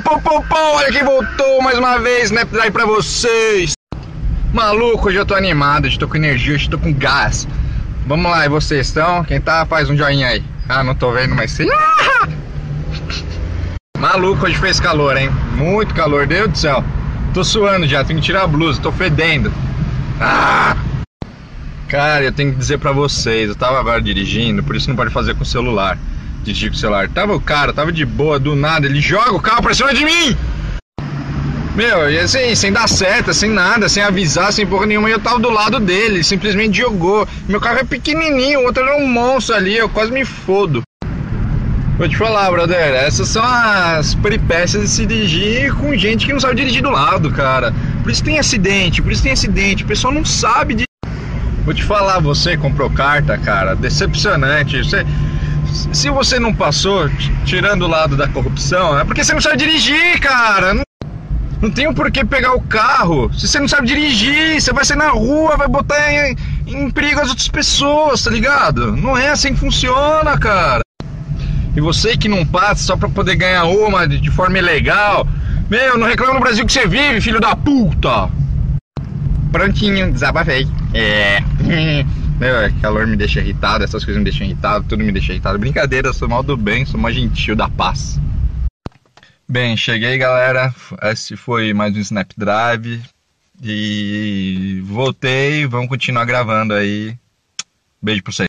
pô, pô, pô, olha quem voltou mais uma vez, Snapdrive pra vocês. Maluco, hoje eu tô animado, hoje tô com energia, hoje tô com gás. Vamos lá, e vocês estão? Quem tá, faz um joinha aí. Ah, não tô vendo, mas sim. Maluco, hoje fez calor, hein? Muito calor, Deus do céu. Tô suando já, tenho que tirar a blusa, tô fedendo. Ah! Cara, eu tenho que dizer pra vocês, eu tava agora dirigindo, por isso não pode fazer com o celular. Dirigir com o celular. Tava o cara, tava de boa, do nada, ele joga o carro pra cima de mim! Meu, e assim, sem dar seta, sem nada, sem avisar, sem porra nenhuma, eu tava do lado dele, simplesmente jogou. Meu carro é pequenininho, o outro era um monstro ali, eu quase me fodo. Vou te falar, brother, essas são as peripécias de se dirigir com gente que não sabe dirigir do lado, cara. Por isso tem acidente, por isso tem acidente, o pessoal não sabe de. Vou te falar, você comprou carta, cara, decepcionante. Você, se você não passou, tirando o lado da corrupção, é porque você não sabe dirigir, cara. Não, não tem o um porquê pegar o carro. Se você não sabe dirigir, você vai sair na rua, vai botar em, em perigo as outras pessoas, tá ligado? Não é assim que funciona, cara. E você que não passa só pra poder ganhar uma de, de forma ilegal. Meu, não reclama no Brasil que você vive, filho da puta! Prontinho, desabafei. É. Meu, é, calor me deixa irritado, essas coisas me deixam irritado, tudo me deixa irritado. Brincadeira, sou mal do bem, sou mais gentil da paz. Bem, cheguei galera. Esse foi mais um Snapdrive. E voltei, vamos continuar gravando aí. Beijo pra vocês.